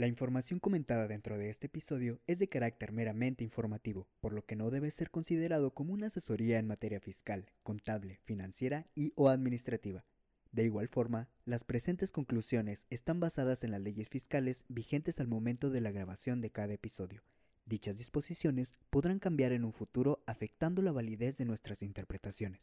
La información comentada dentro de este episodio es de carácter meramente informativo, por lo que no debe ser considerado como una asesoría en materia fiscal, contable, financiera y o administrativa. De igual forma, las presentes conclusiones están basadas en las leyes fiscales vigentes al momento de la grabación de cada episodio. Dichas disposiciones podrán cambiar en un futuro afectando la validez de nuestras interpretaciones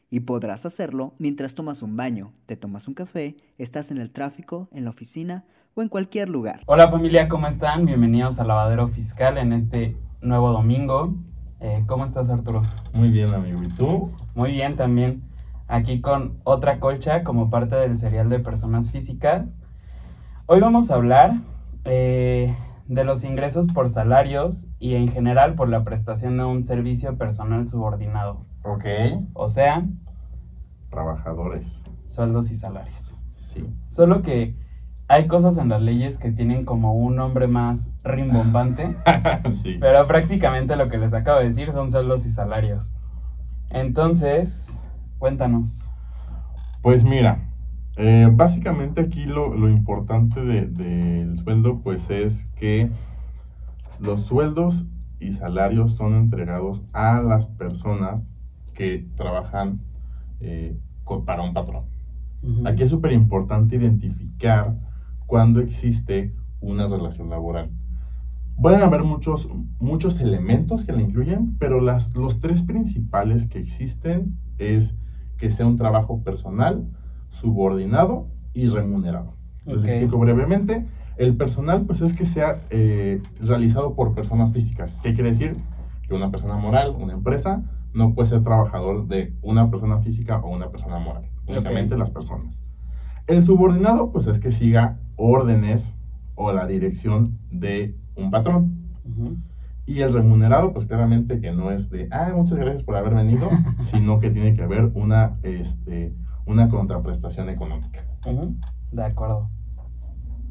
y podrás hacerlo mientras tomas un baño, te tomas un café, estás en el tráfico, en la oficina o en cualquier lugar. Hola familia, ¿cómo están? Bienvenidos a Lavadero Fiscal en este nuevo domingo. Eh, ¿Cómo estás Arturo? Muy bien amigo, ¿y tú? Muy bien también. Aquí con otra colcha como parte del serial de personas físicas. Hoy vamos a hablar eh, de los ingresos por salarios y en general por la prestación de un servicio personal subordinado. Ok. O sea, trabajadores. Sueldos y salarios. Sí. Solo que hay cosas en las leyes que tienen como un nombre más rimbombante. sí. Pero prácticamente lo que les acabo de decir son sueldos y salarios. Entonces, cuéntanos. Pues mira, eh, básicamente aquí lo, lo importante del de, sueldo pues es que los sueldos y salarios son entregados a las personas que trabajan eh, para un patrón. Aquí es súper importante identificar cuando existe una relación laboral. Pueden haber muchos, muchos elementos que la incluyen, pero las, los tres principales que existen es que sea un trabajo personal, subordinado y remunerado. Les explico brevemente. El personal, pues es que sea eh, realizado por personas físicas. ¿Qué quiere decir? Que una persona moral, una empresa, no puede ser trabajador de una persona física o una persona moral, únicamente las personas. El subordinado, pues es que siga órdenes o la dirección de un patrón. Y el remunerado, pues claramente que no es de, ah, muchas gracias por haber venido, sino que tiene que haber una, este, una contraprestación económica. De acuerdo.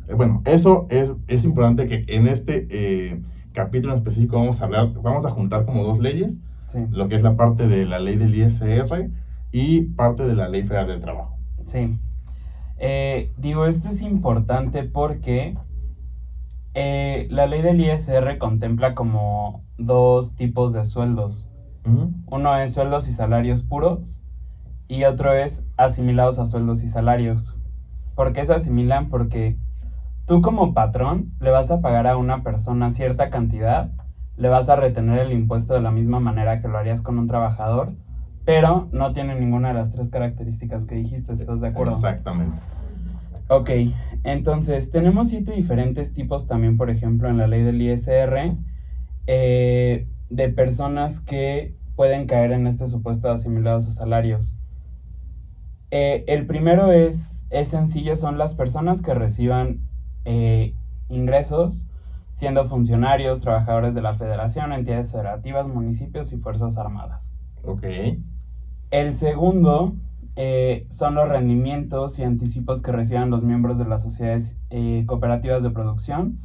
Eh, bueno, eso es, es importante que en este eh, capítulo en específico vamos a hablar, vamos a juntar como dos leyes lo que es la parte de la ley del ISR y parte de la ley federal del trabajo. Sí. Eh, digo, esto es importante porque eh, la ley del ISR contempla como dos tipos de sueldos. Uno es sueldos y salarios puros y otro es asimilados a sueldos y salarios. ¿Por qué se asimilan? Porque tú como patrón le vas a pagar a una persona cierta cantidad le vas a retener el impuesto de la misma manera que lo harías con un trabajador, pero no tiene ninguna de las tres características que dijiste, ¿estás de acuerdo? Exactamente. Ok, entonces tenemos siete diferentes tipos también, por ejemplo, en la ley del ISR, eh, de personas que pueden caer en este supuesto de asimilados a salarios. Eh, el primero es, es sencillo, son las personas que reciban eh, ingresos siendo funcionarios, trabajadores de la federación, entidades federativas, municipios y fuerzas armadas. Ok. El segundo eh, son los rendimientos y anticipos que reciban los miembros de las sociedades cooperativas de producción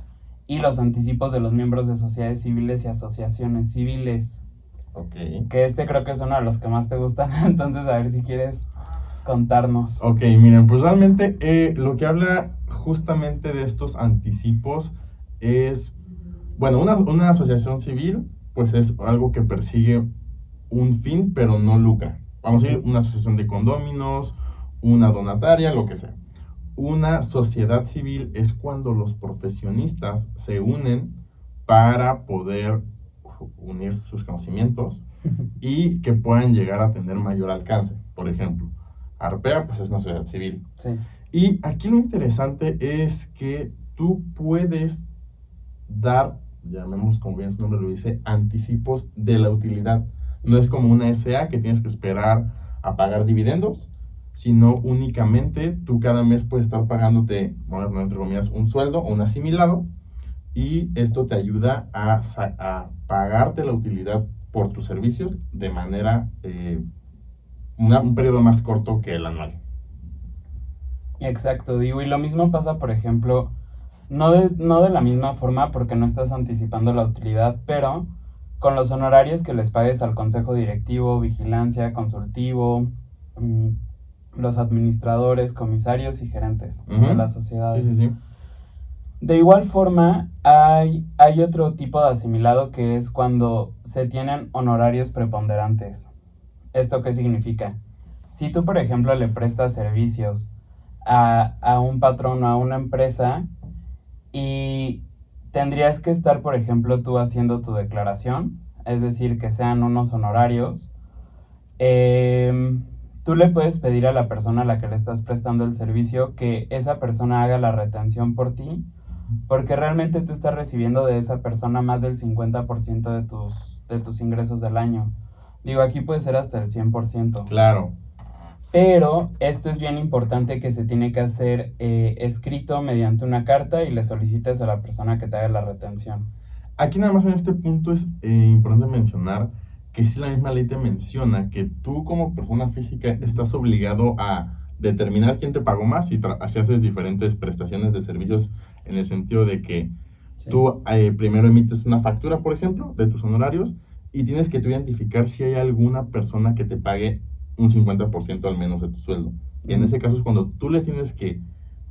y los anticipos de los miembros de sociedades civiles y asociaciones civiles. Ok. Que este creo que es uno de los que más te gustan, entonces a ver si quieres contarnos. Ok, miren, pues realmente eh, lo que habla justamente de estos anticipos es, bueno, una, asociación civil, pues es algo que persigue un fin, pero no lucra. Vamos a ir una asociación de condóminos, una donataria, lo que sea. Una sociedad civil es cuando los profesionistas se unen para poder unir sus conocimientos y que puedan llegar a tener mayor alcance. Por ejemplo, Arpea pues es una sociedad civil. Y aquí lo interesante es que tú puedes dar, llamemos como bien su nombre lo dice, anticipos de la utilidad. No es como una SA que tienes que esperar a pagar dividendos, sino únicamente tú cada mes puedes estar pagándote, bueno, entre comillas, un sueldo o un asimilado y esto te ayuda a, a pagarte la utilidad por tus servicios de manera, eh, un periodo más corto que el anual. Exacto, digo, y lo mismo pasa, por ejemplo, no de, no de la misma forma porque no estás anticipando la utilidad, pero con los honorarios que les pagues al consejo directivo, vigilancia, consultivo, mm, los administradores, comisarios y gerentes de la sociedad. Sí, sí, sí. De igual forma, hay, hay otro tipo de asimilado que es cuando se tienen honorarios preponderantes. ¿Esto qué significa? Si tú, por ejemplo, le prestas servicios a, a un patrón o a una empresa y tendrías que estar, por ejemplo, tú haciendo tu declaración, es decir, que sean unos honorarios, em, tú le puedes pedir a la persona a la que le estás prestando el servicio que esa persona haga la retención por ti porque realmente tú estás recibiendo de esa persona más del 50% de tus, de tus ingresos del año. Digo, aquí puede ser hasta el 100%. Claro. Pero esto es bien importante que se tiene que hacer eh, escrito mediante una carta y le solicites a la persona que te haga la retención. Aquí nada más en este punto es eh, importante mencionar que si la misma ley te menciona que tú como persona física estás obligado a determinar quién te pagó más y así haces diferentes prestaciones de servicios en el sentido de que tú eh, primero emites una factura, por ejemplo, de tus honorarios y tienes que tú identificar si hay alguna persona que te pague un 50% al menos de tu sueldo. Y en ese caso es cuando tú le tienes que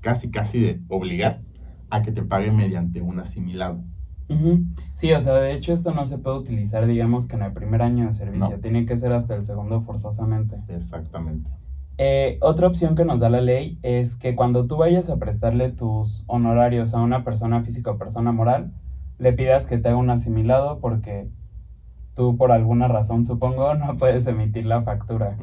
casi, casi de obligar a que te pague mediante un asimilado. Sí, o sea, de hecho esto no se puede utilizar, digamos, que en el primer año de servicio, tiene que ser hasta el segundo forzosamente. Exactamente. Eh, otra opción que nos da la ley es que cuando tú vayas a prestarle tus honorarios a una persona física o persona moral, le pidas que te haga un asimilado porque tú por alguna razón, supongo, no puedes emitir la factura.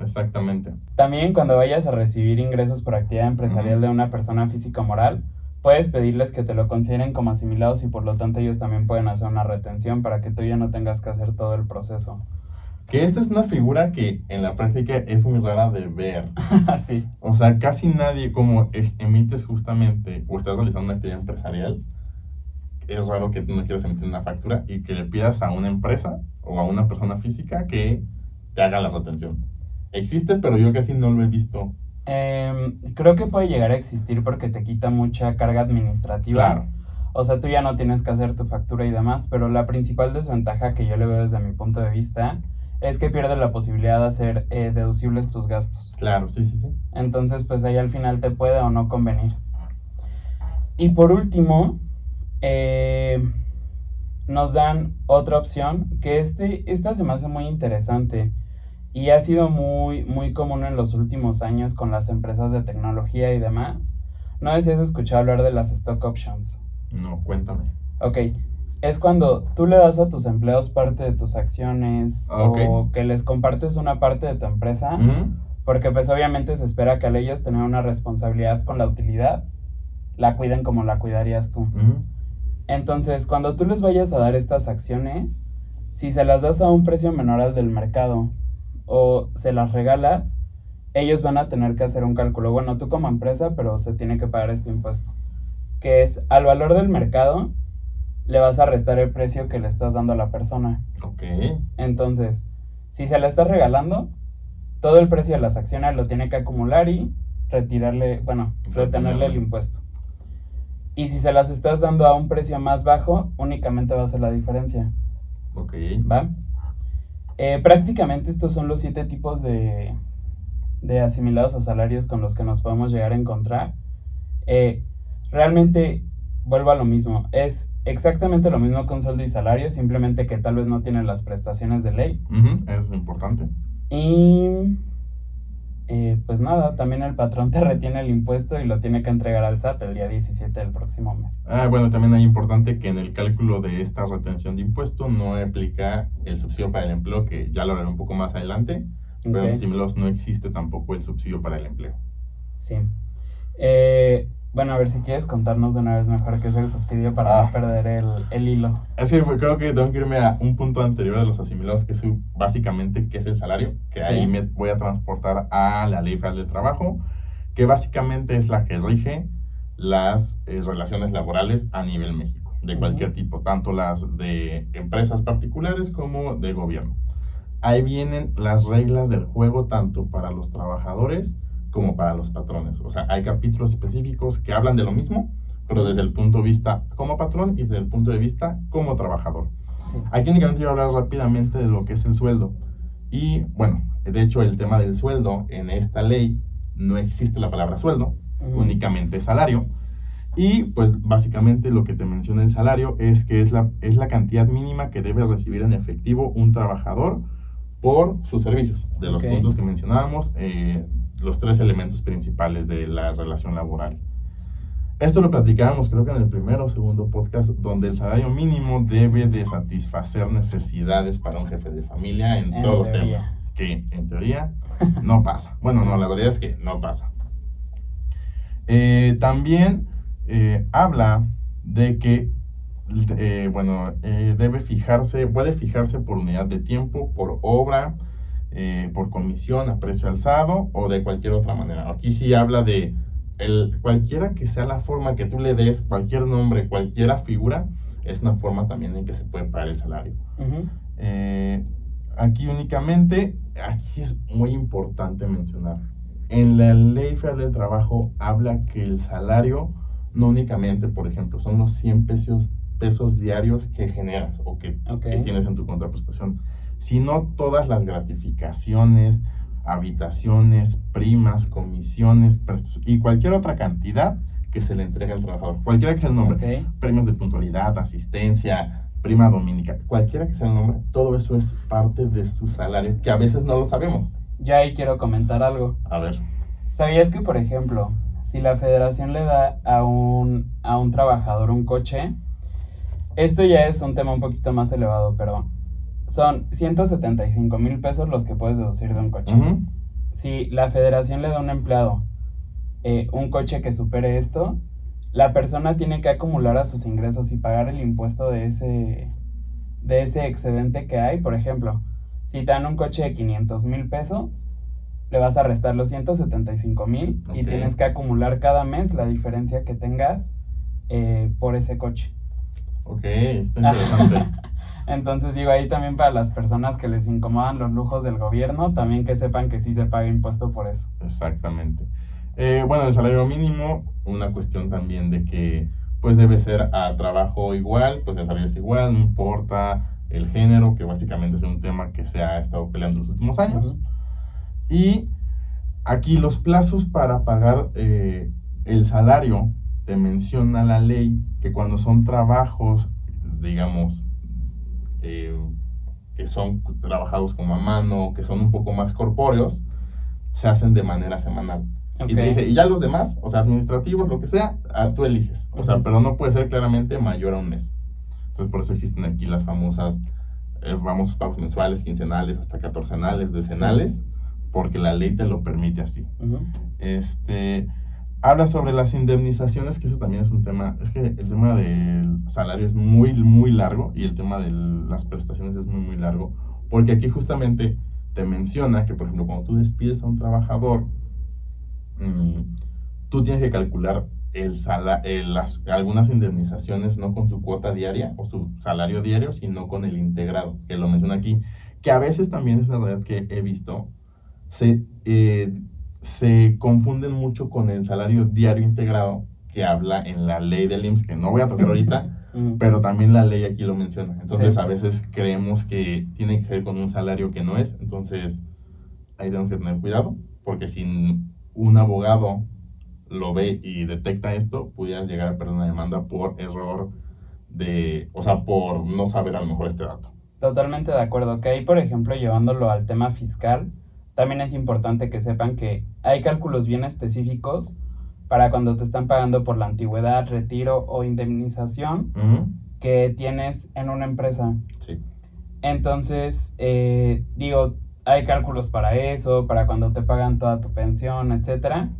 exactamente. También cuando vayas a recibir ingresos por actividad empresarial de una persona física o moral, puedes pedirles que te lo consideren como asimilados y por lo tanto ellos también pueden hacer una retención para que tú ya no tengas que hacer todo el proceso. Que esta es una figura que en la práctica es muy rara de ver. sí. O sea, casi nadie, como emites justamente o estás realizando una actividad empresarial, es raro que tú no quieras emitir una factura y que le pidas a una empresa o a una persona física que te haga la retención. Existe, pero yo casi no lo he visto. Em, creo que puede llegar a existir porque te quita mucha carga administrativa. Claro. O sea, tú ya no tienes que hacer tu factura y demás, pero la principal desventaja que yo le veo desde mi punto de vista es que pierdes la posibilidad de hacer eh, deducibles tus gastos. Claro, sí, sí, sí. Entonces, pues ahí al final te puede o no convenir. Y por último, eh, nos dan otra opción, que este, esta se me hace muy interesante y ha sido muy, muy común en los últimos años con las empresas de tecnología y demás. No sé si has escuchado hablar de las stock options. No, cuéntame. Ok, es cuando tú le das a tus empleados parte de tus acciones ah, o que les compartes una parte de tu empresa, porque pues obviamente se espera que al ellos tener una responsabilidad con la utilidad, la cuiden como la cuidarías tú. Entonces, cuando tú les vayas a dar estas acciones, si se las das a un precio menor al del mercado o se las regalas, ellos van a tener que hacer un cálculo. Bueno, tú como empresa, pero se tiene que pagar este impuesto, que es al valor del mercado le vas a restar el precio que le estás dando a la persona. Ok. Entonces, si se la estás regalando, todo el precio de las acciones lo tiene que acumular y retirarle, bueno, retenerle el impuesto. Y si se las estás dando a un precio más bajo, únicamente va a ser la diferencia. Ok. ¿Va? Eh, prácticamente estos son los siete tipos de, de, asimilados a salarios con los que nos podemos llegar a encontrar. Eh, realmente vuelvo a lo mismo. Es exactamente lo mismo con sueldo y salario, simplemente que tal vez no tienen las prestaciones de ley. eso es importante. Y eh, pues nada, también el patrón te retiene el impuesto y lo tiene que entregar al SAT el día 17 del próximo mes. Ah, bueno, también hay importante que en el cálculo de esta retención de impuesto no aplica el subsidio para el empleo, que ya lo haré un poco más adelante, pero en similos no existe tampoco el subsidio para el empleo. Sí. Eh, bueno, a ver si quieres contarnos de una vez mejor qué es el subsidio para no ah. perder el, el hilo. Es que creo que tengo que irme a un punto anterior de los asimilados, que es básicamente qué es el salario, que ahí me voy a transportar a la Ley Federal del Trabajo, que básicamente es la que rige las eh, relaciones laborales a nivel México. de cualquier tipo, tanto las de empresas particulares como de gobierno. Ahí vienen las reglas del juego tanto para los trabajadores como para los patrones. O sea, hay capítulos específicos que hablan de lo mismo, pero desde el punto de vista como patrón y desde el punto de vista como trabajador. Aquí únicamente voy a hablar rápidamente de lo que es el sueldo. Y bueno, de hecho el tema del sueldo en esta ley no existe la palabra sueldo, únicamente salario. Y pues básicamente lo que te menciona el salario es que es la, es la cantidad mínima que debe recibir en efectivo un trabajador por sus servicios. De los puntos que mencionábamos, eh, los tres elementos principales de la relación laboral. Esto lo platicábamos creo que en el primero o segundo podcast, donde el salario mínimo debe de satisfacer necesidades para un jefe de familia en, todos los temas, que en teoría no pasa. Bueno, no, la verdad es que no pasa. Eh, también eh, habla de que, eh, bueno, debe fijarse, puede fijarse por unidad de tiempo, por obra, por comisión a precio alzado o de cualquier otra manera. Aquí sí habla de el, cualquiera que sea la forma que tú le des, cualquier nombre, cualquiera figura, es una forma también en que se puede pagar el salario. Eh, aquí únicamente, aquí es muy importante mencionar, en la ley federal del trabajo habla que el salario no únicamente, por ejemplo, son los 100 pesos, pesos diarios que generas o que, que tienes en tu contraprestación, sino todas las gratificaciones, habitaciones, primas, comisiones y cualquier otra cantidad que se le entregue al trabajador. Cualquiera que sea el nombre. Premios de puntualidad, asistencia, prima dominica, cualquiera que sea el nombre, todo eso es parte de su salario, que a veces no lo sabemos. Ya ahí quiero comentar algo. A ver. ¿Sabías que, por ejemplo, si la federación le da a un, a un trabajador un coche, esto ya es un tema un poquito más elevado, pero son 175 mil pesos los que puedes deducir de un coche. Si la federación le da a un empleado eh, un coche que supere esto, la persona tiene que acumular a sus ingresos y pagar el impuesto de ese, de ese excedente que hay. Por ejemplo, si te dan un coche de 500 mil pesos, le vas a restar los 175 mil y tienes que acumular cada mes la diferencia que tengas eh, por ese coche. Ok, está interesante. Entonces digo, ahí también para las personas que les incomodan los lujos del gobierno, también que sepan que sí se paga impuesto por eso. Exactamente. Eh, bueno, el salario mínimo, una cuestión también de que pues debe ser a trabajo igual, pues el salario es igual, no importa el género, que básicamente es un tema que se ha estado peleando en los últimos años. Y aquí los plazos para pagar eh, el salario, te menciona la ley que cuando son trabajos, digamos, eh, que son trabajados como a mano, que son un poco más corpóreos, se hacen de manera semanal. Y te dice, y ya los demás, o sea, administrativos, lo que sea, ah, tú eliges. O sea, pero no puede ser claramente mayor a un mes. Entonces, por eso existen aquí las famosas, eh, famosos pagos mensuales, quincenales, hasta catorcenales, decenales, porque la ley te lo permite así. Este habla sobre las indemnizaciones, que eso también es un tema, es que el tema del salario es muy, muy largo y el tema de las prestaciones es muy, muy largo, porque aquí justamente te menciona que, por ejemplo, cuando tú despides a un trabajador, mm, tú tienes que calcular el las, algunas indemnizaciones no con su cuota diaria o su salario diario, sino con el integrado, que lo menciona aquí, que a veces también es una realidad que he visto, se... Eh, se confunden mucho con el salario diario integrado que habla en la ley del IMSS, que no voy a tocar ahorita, pero también la ley aquí lo menciona. Entonces a veces creemos que tiene que ser con un salario que no es, entonces ahí tenemos que tener cuidado, porque si un abogado lo ve y detecta esto, pudieras llegar a perder una demanda por error de, o sea, por no saber a lo mejor este dato. Totalmente de acuerdo, que ahí, por ejemplo, llevándolo al tema fiscal, también es importante que sepan que hay cálculos bien específicos para cuando te están pagando por la antigüedad, retiro o indemnización que tienes en una empresa. Sí. Entonces, eh, digo, hay cálculos para eso, para cuando te pagan toda tu pensión, etcétera.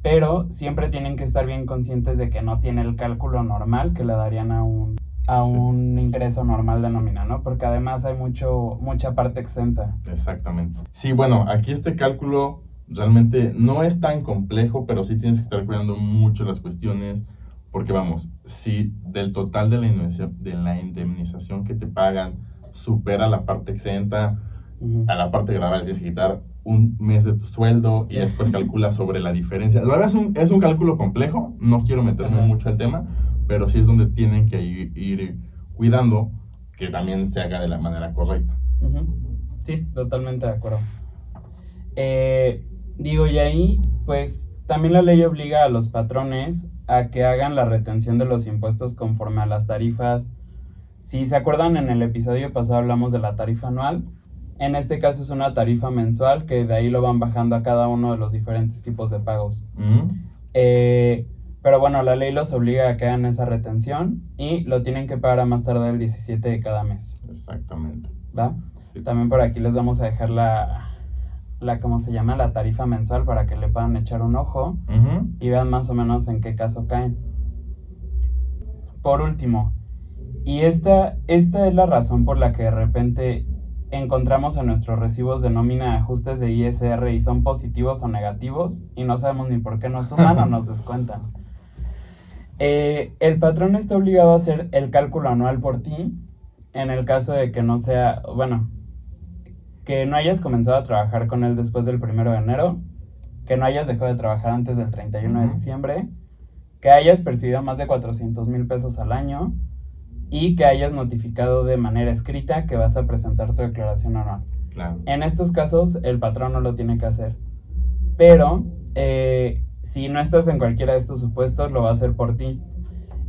Pero siempre tienen que estar bien conscientes de que no tiene el cálculo normal que le darían a un a un ingreso normal de nómina, ¿no? Porque además hay mucho, mucha parte exenta. Exactamente. Sí, bueno, aquí este cálculo realmente no es tan complejo, pero sí tienes que estar cuidando mucho las cuestiones Porque vamos, si del total de la indemnización, de la indemnización que te pagan supera la parte exenta, a la parte grabada tienes que quitar un mes de tu sueldo y después calcula sobre la diferencia. La verdad es un, es un cálculo complejo, no quiero meterme mucho al tema, pero sí es donde tienen que ir, cuidando que también se haga de la manera correcta. Sí, totalmente de acuerdo. Eh, digo, y ahí, pues también la ley obliga a los patrones a que hagan la retención de los impuestos conforme a las tarifas. Si se acuerdan, en el episodio pasado hablamos de la tarifa anual. En este caso es una tarifa mensual que de ahí lo van bajando a cada uno de los diferentes tipos de pagos. Eh, pero bueno, la ley los obliga a que hagan esa retención y lo tienen que pagar a más tardar el 17 de cada mes. Exactamente. ¿Va? También por aquí les vamos a dejar la, la, ¿cómo se llama? La tarifa mensual para que le puedan echar un ojo y vean más o menos en qué caso caen. Por último, y esta, esta es la razón por la que de repente encontramos en nuestros recibos de nómina ajustes de ISR y son positivos o negativos y no sabemos ni por qué nos suman o nos descuentan. Eh, el patrón está obligado a hacer el cálculo anual por ti en el caso de que no sea, bueno, que no hayas comenzado a trabajar con él después del primero de enero, que no hayas dejado de trabajar antes del 31 de diciembre, que hayas percibido más de 400 mil pesos al año, y que hayas notificado de manera escrita que vas a presentar tu declaración anual. En estos casos, el patrón no lo tiene que hacer. Pero eh, si no estás en cualquiera de estos supuestos, lo va a hacer por ti.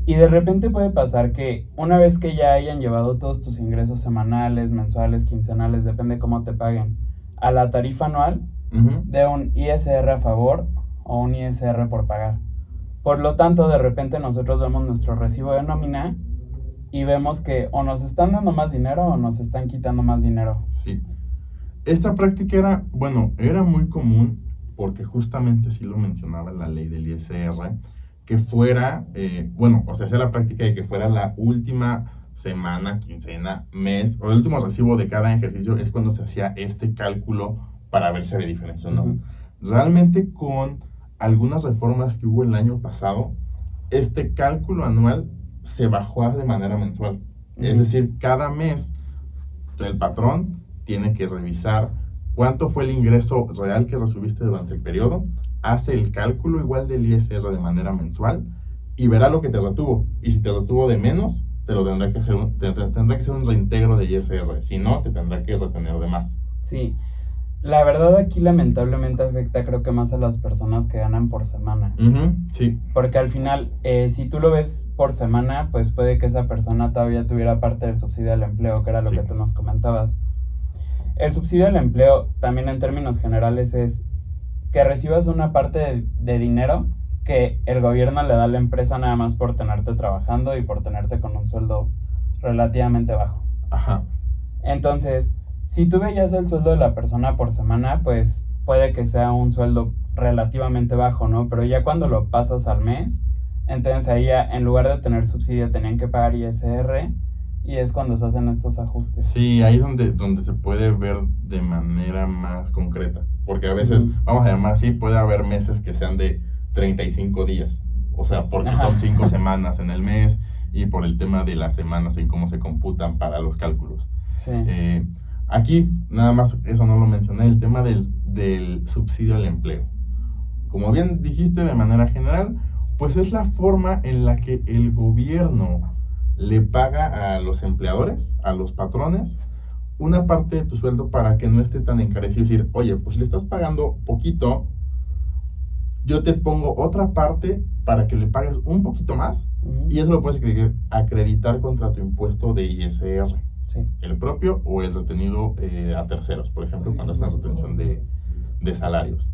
Y de repente puede pasar que una vez que ya hayan llevado todos tus ingresos semanales, mensuales, quincenales, depende cómo te paguen, a la tarifa anual, de un ISR a favor o un ISR por pagar. Por lo tanto, de repente nosotros vemos nuestro recibo de nómina y vemos que o nos están dando más dinero o nos están quitando más dinero. Sí. Esta práctica era, bueno, era muy común porque justamente sí lo mencionaba la ley del ISR, que fuera, eh, bueno, o sea, sea la práctica de que fuera la última semana, quincena, mes, o el último recibo de cada ejercicio es cuando se hacía este cálculo para ver si había diferencia o no. Realmente con algunas reformas que hubo el año pasado, este cálculo anual se bajó de manera mensual. Es decir, cada mes el patrón tiene que revisar cuánto fue el ingreso real que recibiste durante el periodo, hace el cálculo igual del ISR de manera mensual y verá lo que te retuvo. Y si te retuvo de menos, te lo tendrá que hacer un, tendrá que ser un reintegro de ISR. Si no, te tendrá que retener de más. Sí. La verdad aquí lamentablemente afecta creo que más a las personas que ganan por semana. sí. Porque al final, eh, si tú lo ves por semana, pues puede que esa persona todavía tuviera parte del subsidio al empleo, que era lo que tú nos comentabas. El subsidio al empleo también en términos generales es que recibas una parte de dinero que el gobierno le da a la empresa nada más por tenerte trabajando y por tenerte con un sueldo relativamente bajo. Ajá. Entonces, si tú veías el sueldo de la persona por semana, pues puede que sea un sueldo relativamente bajo, ¿no? Pero ya cuando lo pasas al mes, entonces ahí ya, en lugar de tener subsidio tenían que pagar ISR y es cuando se hacen estos ajustes. Sí, ahí es donde, donde se puede ver de manera más concreta, porque a veces, vamos a llamar así, puede haber meses que sean de 35 días, o sea, porque son 5 semanas en el mes y por el tema de las semanas en cómo se computan para los cálculos. Sí. Eh, Aquí, nada más, eso no lo mencioné, el tema del, subsidio al empleo. Como bien dijiste de manera general, pues es la forma en la que el gobierno le paga a los empleadores, a los patrones, una parte de tu sueldo para que no esté tan encarecido. Es decir, oye, pues le estás pagando poquito, yo te pongo otra parte para que le pagues un poquito más y eso lo puedes acreditar contra tu impuesto de ISR. El propio o el retenido eh, a terceros, por ejemplo, cuando es una retención de, salarios.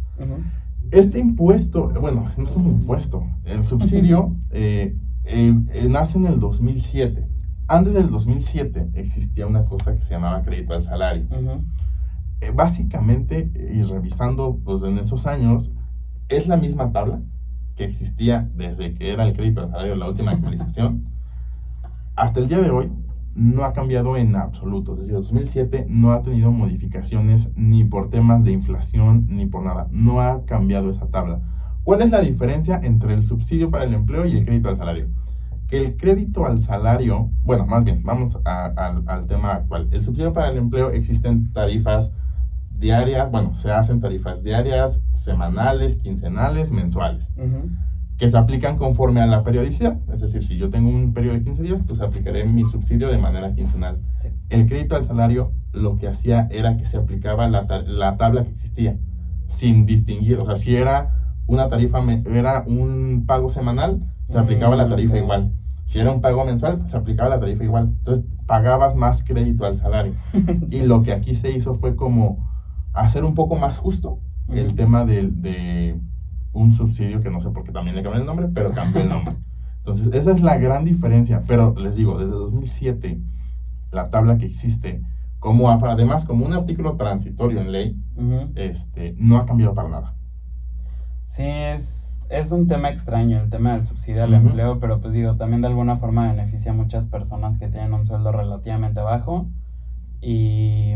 Este impuesto, bueno, no es un impuesto, el subsidio eh, eh, nace en el 2007. Antes del 2007 existía una cosa que se llamaba crédito al salario. básicamente, y revisando pues, en esos años, es la misma tabla que existía desde que era el crédito al salario, la última actualización, hasta el día de hoy, no ha cambiado en absoluto. Desde 2007 no ha tenido modificaciones ni por temas de inflación ni por nada. No ha cambiado esa tabla. ¿Cuál es la diferencia entre el subsidio para el empleo y el crédito al salario? Que el crédito al salario, bueno, más bien, vamos al tema actual. El subsidio para el empleo existen tarifas diarias, bueno, se hacen tarifas diarias, semanales, quincenales, mensuales, que se aplican conforme a la periodicidad. Es decir, si yo tengo un periodo de 15 días, pues aplicaré mi subsidio de manera quincenal. El crédito al salario lo que hacía era que se aplicaba la, la tabla que existía, sin distinguir, o sea, si era una tarifa, era un pago semanal, se aplicaba la tarifa mm, igual. Si era un pago mensual, se aplicaba la tarifa igual. Entonces, pagabas más crédito al salario. Y lo que aquí se hizo fue como hacer un poco más justo el tema de, de, un subsidio, que no sé por qué también le cambió el nombre, pero cambió el nombre. Entonces, esa es la gran diferencia. Pero les digo, desde 2007, la tabla que existe, como además como un artículo transitorio en ley, este, no ha cambiado para nada. Sí, es, es un tema extraño el tema del subsidio al empleo, pero pues digo, también de alguna forma beneficia a muchas personas que tienen un sueldo relativamente bajo y,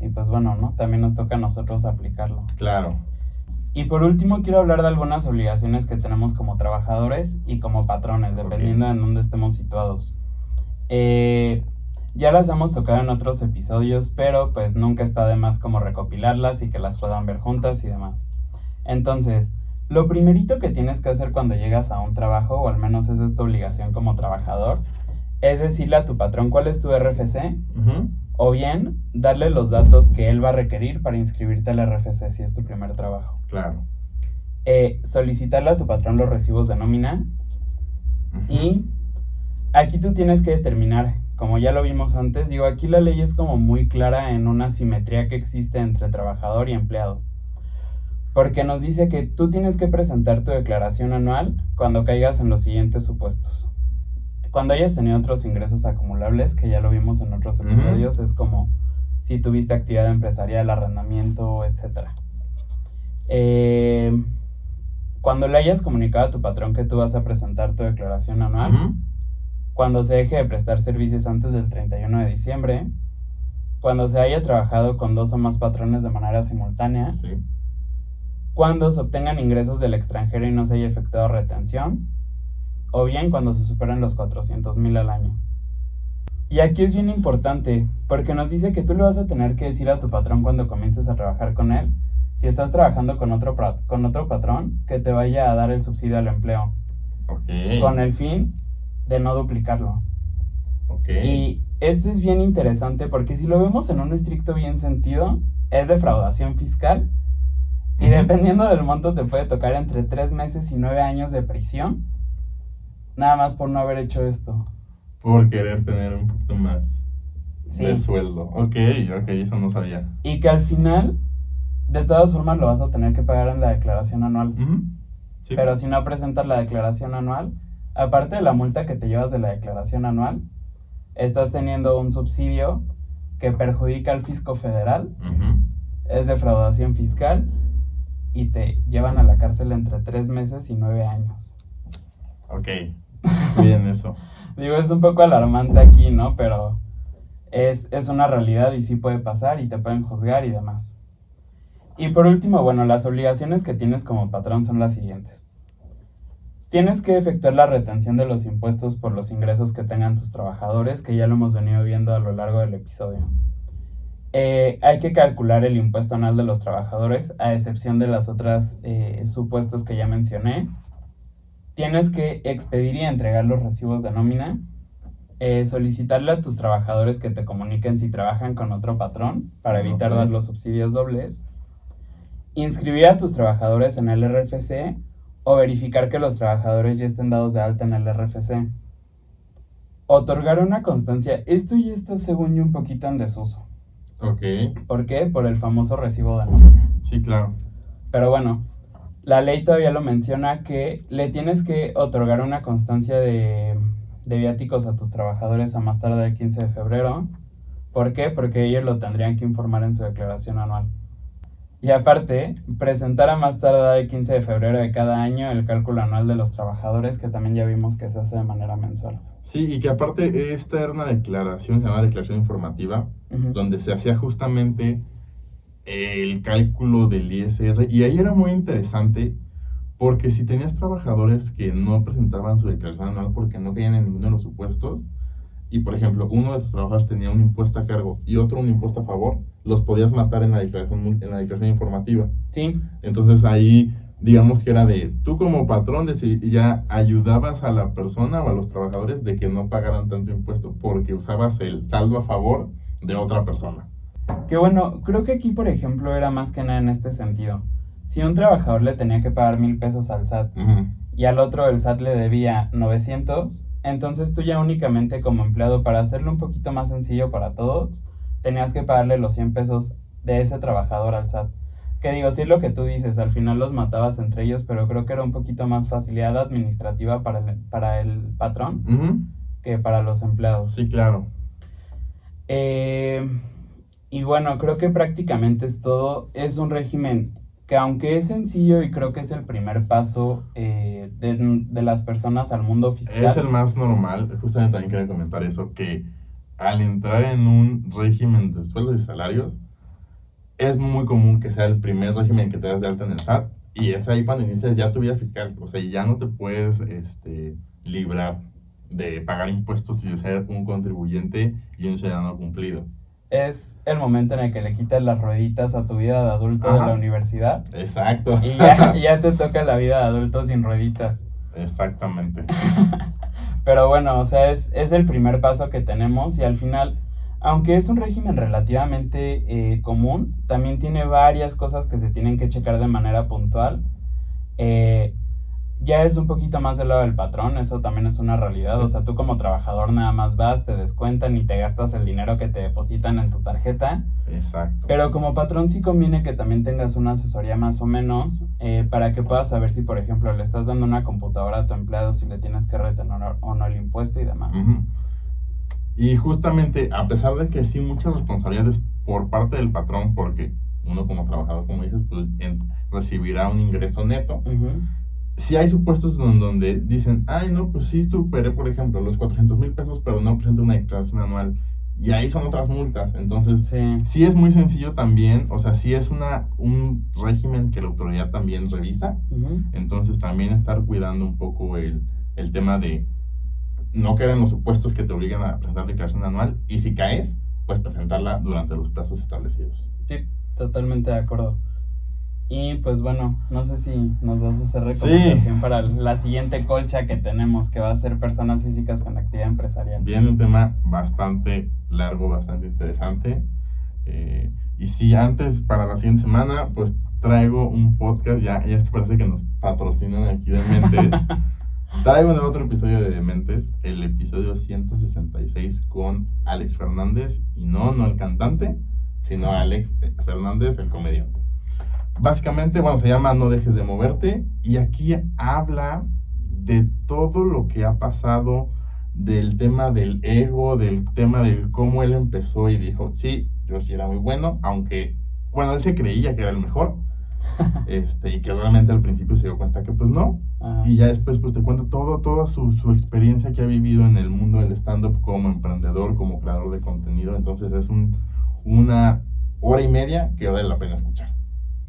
y pues bueno, ¿no? También nos toca a nosotros aplicarlo. Claro. Y por último quiero hablar de algunas obligaciones que tenemos como trabajadores y como patrones, dependiendo de dónde estemos situados. Eh, ya las hemos tocado en otros episodios, pero pues nunca está de más como recopilarlas y que las puedan ver juntas y demás. Entonces, lo primerito que tienes que hacer cuando llegas a un trabajo, o al menos esa es tu obligación como trabajador, es decirle a tu patrón cuál es tu RFC, o bien darle los datos que él va a requerir para inscribirte al RFC si es tu primer trabajo. Claro. Eh, solicitarle a tu patrón los recibos de nómina y aquí tú tienes que determinar, como ya lo vimos antes, digo, aquí la ley es como muy clara en una simetría que existe entre trabajador y empleado porque nos dice que tú tienes que presentar tu declaración anual cuando caigas en los siguientes supuestos. Cuando hayas tenido otros ingresos acumulables, que ya lo vimos en otros episodios, es como si tuviste actividad empresarial, arrendamiento, etc. Eh, cuando le hayas comunicado a tu patrón que tú vas a presentar tu declaración anual, cuando se deje de prestar servicios antes del 31 de diciembre, cuando se haya trabajado con dos o más patrones de manera simultánea, cuando se obtengan ingresos del extranjero y no se haya efectuado retención, o bien cuando se superen los 400 mil al año. Y aquí es bien importante, porque nos dice que tú le vas a tener que decir a tu patrón cuando comiences a trabajar con él, si estás trabajando con otro, con otro patrón, que te vaya a dar el subsidio al empleo. Con el fin de no duplicarlo. Y esto es bien interesante porque si lo vemos en un estricto bien sentido, es defraudación fiscal y dependiendo del monto te puede tocar entre tres meses y nueve años de prisión. Nada más por no haber hecho esto. Por querer tener un poquito más de sueldo. Ok, ok, eso no sabía. Y que al final, de todas formas, lo vas a tener que pagar en la declaración anual. Pero si no presentas la declaración anual, aparte de la multa que te llevas de la declaración anual, estás teniendo un subsidio que perjudica al fisco federal. Es defraudación fiscal y te llevan a la cárcel entre tres meses y nueve años. Ok, bien eso. Digo, es un poco alarmante aquí, ¿no? Pero es, es una realidad y sí puede pasar y te pueden juzgar y demás. Y por último, bueno, las obligaciones que tienes como patrón son las siguientes. Tienes que efectuar la retención de los impuestos por los ingresos que tengan tus trabajadores, que ya lo hemos venido viendo a lo largo del episodio. Eh, hay que calcular el impuesto anual de los trabajadores, a excepción de las otras eh, supuestos que ya mencioné. Tienes que expedir y entregar los recibos de nómina, eh, solicitarle a tus trabajadores que te comuniquen si trabajan con otro patrón para evitar dar los subsidios dobles, inscribir a tus trabajadores en el RFC o verificar que los trabajadores ya estén dados de alta en el RFC. Otorgar una constancia. Esto ya está, según yo, un poquito en desuso. Ok. ¿Por qué? Por el famoso recibo de nómina. Sí, claro. Pero bueno, la ley todavía lo menciona que le tienes que otorgar una constancia de, de viáticos a tus trabajadores a más tarde del 15 de febrero. ¿Por qué? Porque ellos lo tendrían que informar en su declaración anual. Y aparte, presentar a más tardar el 15 de febrero de cada año el cálculo anual de los trabajadores, que también ya vimos que se hace de manera mensual. Sí, y que aparte esta era una declaración, se llama declaración informativa, donde se hacía justamente el cálculo del ISR. Y ahí era muy interesante Porque si tenías trabajadores que no presentaban su declaración anual porque no caían en ninguno de los supuestos, y por ejemplo, uno de tus trabajadores tenía un impuesto a cargo y otro un impuesto a favor, los podías matar en la declaración, en la declaración informativa. Sí. Entonces ahí, digamos que era de, tú como patrón de, ya ayudabas a la persona o a los trabajadores de que no pagaran tanto impuesto porque usabas el saldo a favor de otra persona. Que bueno, creo que aquí, por ejemplo, era más que nada en este sentido. Si un trabajador le tenía que pagar mil pesos al SAT y al otro el SAT le debía 900, entonces tú ya únicamente como empleado, para hacerlo un poquito más sencillo para todos, tenías que pagarle los 100 pesos de ese trabajador al SAT. Que digo, sí es lo que tú dices, al final los matabas entre ellos, pero creo que era un poquito más facilidad administrativa para el, para el patrón que para los empleados. Sí, claro. Eh, y bueno, creo que prácticamente es todo. Es un régimen que aunque es sencillo y creo que es el primer paso eh, de, las personas al mundo fiscal. Es el más normal, justamente también quería comentar eso, que al entrar en un régimen de sueldos y salarios, es muy común que sea el primer régimen que te das de alta en el SAT y es ahí cuando inicias ya tu vida fiscal, o sea, ya no te puedes este, librar de pagar impuestos y de ser un contribuyente y un ciudadano cumplido es el momento en el que le quitas las rueditas a tu vida de adulto de la universidad. Exacto. Y ya, ya, te toca la vida de adulto sin rueditas. Exactamente. Pero bueno, o sea, es, es, el primer paso que tenemos y al final, aunque es un régimen relativamente eh, común, también tiene varias cosas que se tienen que checar de manera puntual. Eh, ya es un poquito más del lado del patrón, eso también es una realidad. O sea, tú como trabajador nada más vas, te descuentan y te gastas el dinero que te depositan en tu tarjeta. Exacto. Pero como patrón sí conviene que también tengas una asesoría más o menos eh, para que puedas saber si, por ejemplo, le estás dando una computadora a tu empleado, si le tienes que retener o no el impuesto y demás. Y justamente, a pesar de que sí muchas responsabilidades por parte del patrón, porque uno como trabajador, como dices, pues recibirá un ingreso neto si hay supuestos donde dicen, ay, no, pues sí superé, por ejemplo, los 400 mil pesos, pero no presento una declaración anual. Y ahí son otras multas. Entonces, sí. es muy sencillo también, o sea, sí es una, un régimen que la autoridad también revisa. Entonces, también estar cuidando un poco el, el tema de no caer en los supuestos que te obligan a presentar declaración anual. Y si caes, pues presentarla durante los plazos establecidos. Sí, totalmente de acuerdo. Y pues bueno, no sé si nos vas a hacer recomendación para la siguiente colcha que tenemos, que va a ser personas físicas con actividad empresarial. Viene un tema bastante largo, bastante interesante. Eh, y si antes, para la siguiente semana, pues traigo un podcast, ya, ya parece que nos patrocinan aquí de Mentes. traigo el otro episodio de Dementes, el episodio 166 con Alex Fernández, y no, no el cantante, sino Alex Fernández, el comediante. Básicamente, bueno, se llama No dejes de moverte y aquí habla de todo lo que ha pasado, del tema del ego, del tema de cómo él empezó y dijo, sí, yo sí era muy bueno, aunque, bueno, él se creía que era el mejor. este, y que realmente al principio se dio cuenta que pues no. Y ya después pues te cuenta todo, toda su, su experiencia que ha vivido en el mundo del stand-up como emprendedor, como creador de contenido. Entonces es un, una hora y media que vale la pena escuchar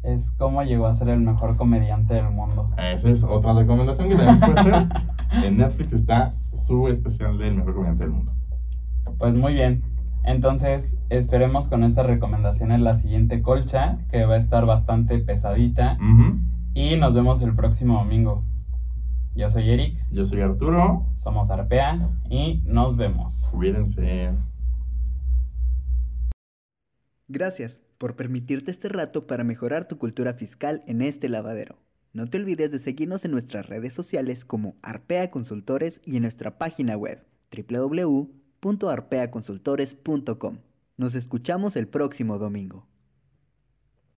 es cómo llegó a ser el mejor comediante del mundo. Esa es otra recomendación que también puede ser. en Netflix está su especial del mejor comediante del mundo. Pues muy bien. Entonces, esperemos con esta recomendación en la siguiente colcha, que va a estar bastante pesadita. Y nos vemos el próximo domingo. Yo soy Eric. Yo soy Arturo. Somos Arpea y nos vemos. Cuídense. Gracias por permitirte este rato para mejorar tu cultura fiscal en este lavadero. No te olvides de seguirnos en nuestras redes sociales como Arpea Consultores y en nuestra página web www.arpeaconsultores.com. Nos escuchamos el próximo domingo.